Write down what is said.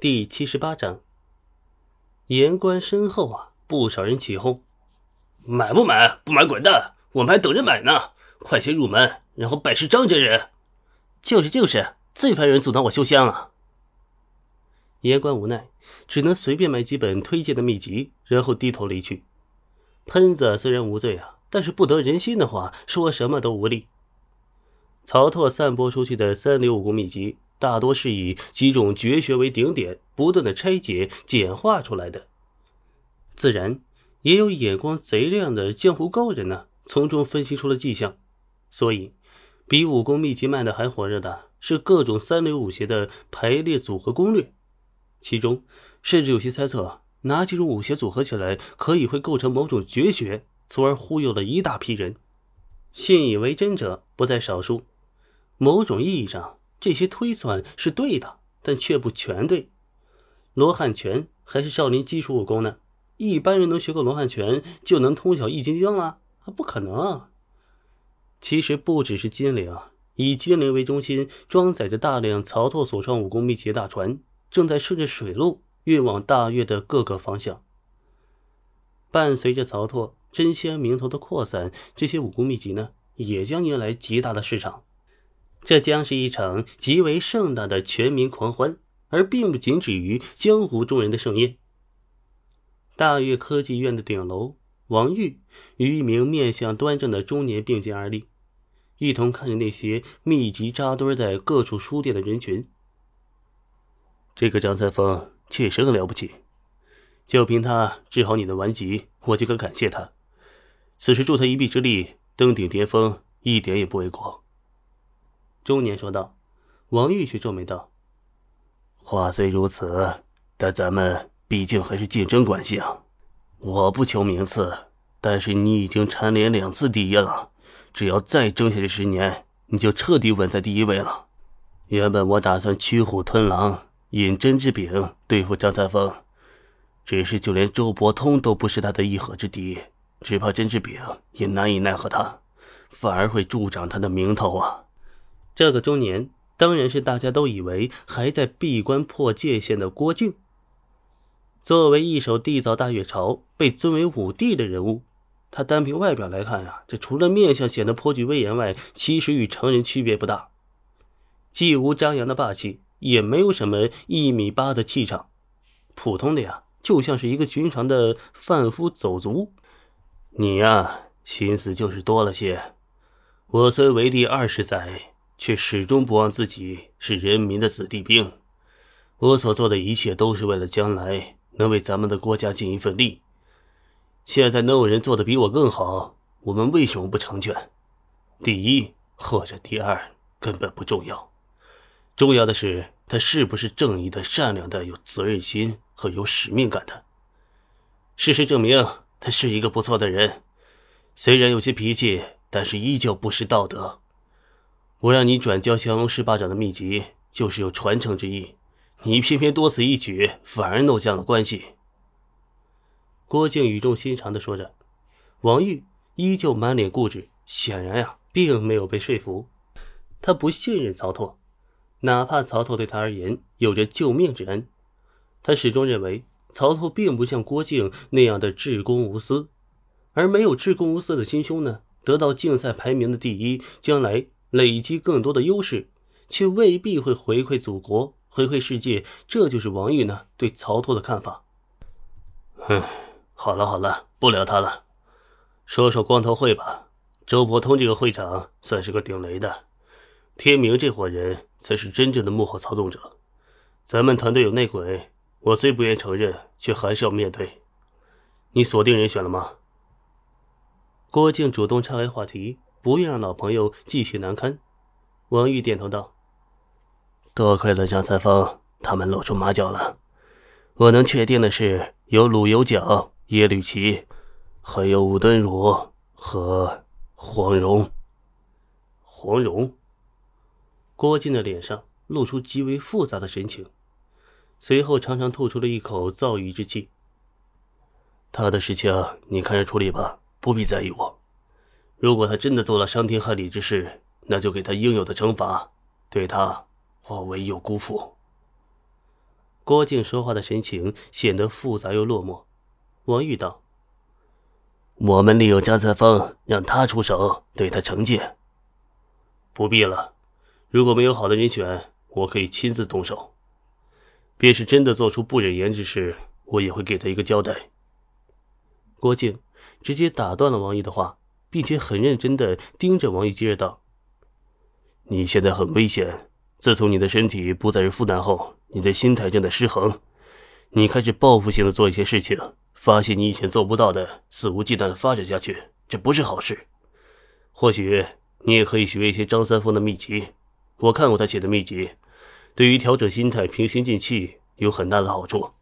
第七十八章，言官身后啊，不少人起哄：“买不买？不买滚蛋！我们还等着买呢！快些入门，然后拜师张真人。”“就是就是，最烦人阻挡我修香了。”言官无奈，只能随便买几本推荐的秘籍，然后低头离去。喷子虽然无罪啊，但是不得人心的话，说什么都无力。曹拓散播出去的三流武功秘籍。大多是以几种绝学为顶点，不断的拆解、简化出来的。自然，也有眼光贼亮的江湖高人呢，从中分析出了迹象。所以，比武功秘籍卖的还火热的是各种三流武学的排列组合攻略。其中，甚至有些猜测，哪几种武学组合起来可以会构成某种绝学，从而忽悠了一大批人。信以为真者不在少数。某种意义上。这些推算是对的，但却不全对。罗汉拳还是少林基础武功呢，一般人能学过罗汉拳就能通晓易筋经了？不可能。其实不只是金陵，以金陵为中心，装载着大量曹操所创武功秘籍的大船，正在顺着水路运往大越的各个方向。伴随着曹拓真仙名头的扩散，这些武功秘籍呢，也将迎来极大的市场。这将是一场极为盛大的全民狂欢，而并不仅止于江湖中人的盛宴。大悦科技院的顶楼，王玉与一名面相端正的中年并肩而立，一同看着那些密集扎堆在各处书店的人群。这个张三丰确实很了不起，就凭他治好你的顽疾，我就该感谢他。此时助他一臂之力登顶巅峰，一点也不为过。中年说道，王玉却皱眉道：“话虽如此，但咱们毕竟还是竞争关系啊。我不求名次，但是你已经蝉联两次第一了，只要再争下去十年，你就彻底稳在第一位了。原本我打算驱虎吞狼，引甄之炳对付张三丰，只是就连周伯通都不是他的一合之敌，只怕甄之炳也难以奈何他，反而会助长他的名头啊。”这个中年当然是大家都以为还在闭关破界限的郭靖。作为一手缔造大越朝、被尊为武帝的人物，他单凭外表来看呀，这除了面相显得颇具威严外，其实与常人区别不大。既无张扬的霸气，也没有什么一米八的气场，普通的呀，就像是一个寻常的贩夫走卒。你呀，心思就是多了些。我虽为帝二十载。却始终不忘自己是人民的子弟兵，我所做的一切都是为了将来能为咱们的国家尽一份力。现在能有人做的比我更好，我们为什么不成全？第一或者第二根本不重要，重要的是他是不是正义的、善良的、有责任心和有使命感的。事实证明，他是一个不错的人，虽然有些脾气，但是依旧不失道德。我让你转交降龙十八掌的秘籍，就是有传承之意。你偏偏多此一举，反而弄僵了关系。郭靖语重心长的说着，王玉依旧满脸固执，显然呀，并没有被说服。他不信任曹拓，哪怕曹拓对他而言有着救命之恩，他始终认为曹操并不像郭靖那样的至公无私。而没有至公无私的心胸呢，得到竞赛排名的第一，将来。累积更多的优势，却未必会回馈祖国、回馈世界。这就是王玉呢对曹拓的看法。哼，好了好了，不聊他了，说说光头会吧。周伯通这个会长算是个顶雷的，天明这伙人才是真正的幕后操纵者。咱们团队有内鬼，我虽不愿承认，却还是要面对。你锁定人选了吗？郭靖主动岔开话题。不愿让老朋友继续难堪，王玉点头道：“多亏了张三丰，他们露出马脚了。我能确定的是，有鲁有角、耶律齐，还有武敦儒和黄蓉。黄蓉。”郭靖的脸上露出极为复杂的神情，随后长长吐出了一口躁郁之气。他的事情你看着处理吧，不必在意我。如果他真的做了伤天害理之事，那就给他应有的惩罚。对他，我唯有辜负。郭靖说话的神情显得复杂又落寞。王玉道：“我们利用张三丰，让他出手对他惩戒。不必了，如果没有好的人选，我可以亲自动手。便是真的做出不忍言之事，我也会给他一个交代。”郭靖直接打断了王毅的话，并且很认真的盯着王毅，接着道：“你现在很危险。自从你的身体不再是负担后。”你的心态正在失衡，你开始报复性的做一些事情，发现你以前做不到的，肆无忌惮的发展下去，这不是好事。或许你也可以学一些张三丰的秘籍，我看过他写的秘籍，对于调整心态、平心静气有很大的好处。